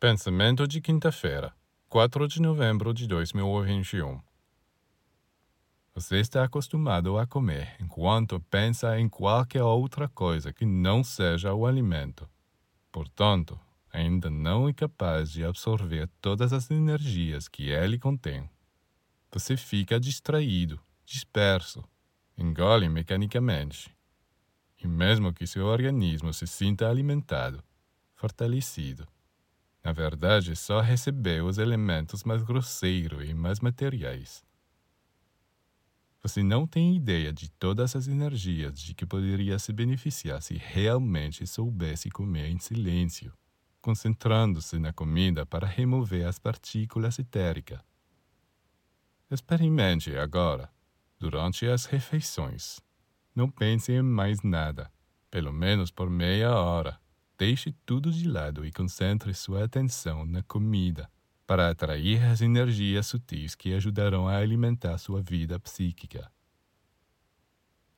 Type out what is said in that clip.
Pensamento de quinta-feira, 4 de novembro de 2021. Você está acostumado a comer enquanto pensa em qualquer outra coisa que não seja o alimento. Portanto, ainda não é capaz de absorver todas as energias que ele contém. Você fica distraído, disperso, engole mecanicamente. E mesmo que seu organismo se sinta alimentado, fortalecido, na verdade, só recebeu os elementos mais grosseiros e mais materiais. Você não tem ideia de todas as energias de que poderia se beneficiar se realmente soubesse comer em silêncio, concentrando-se na comida para remover as partículas etéricas. Experimente agora, durante as refeições. Não pense em mais nada, pelo menos por meia hora. Deixe tudo de lado e concentre sua atenção na comida para atrair as energias sutis que ajudarão a alimentar sua vida psíquica.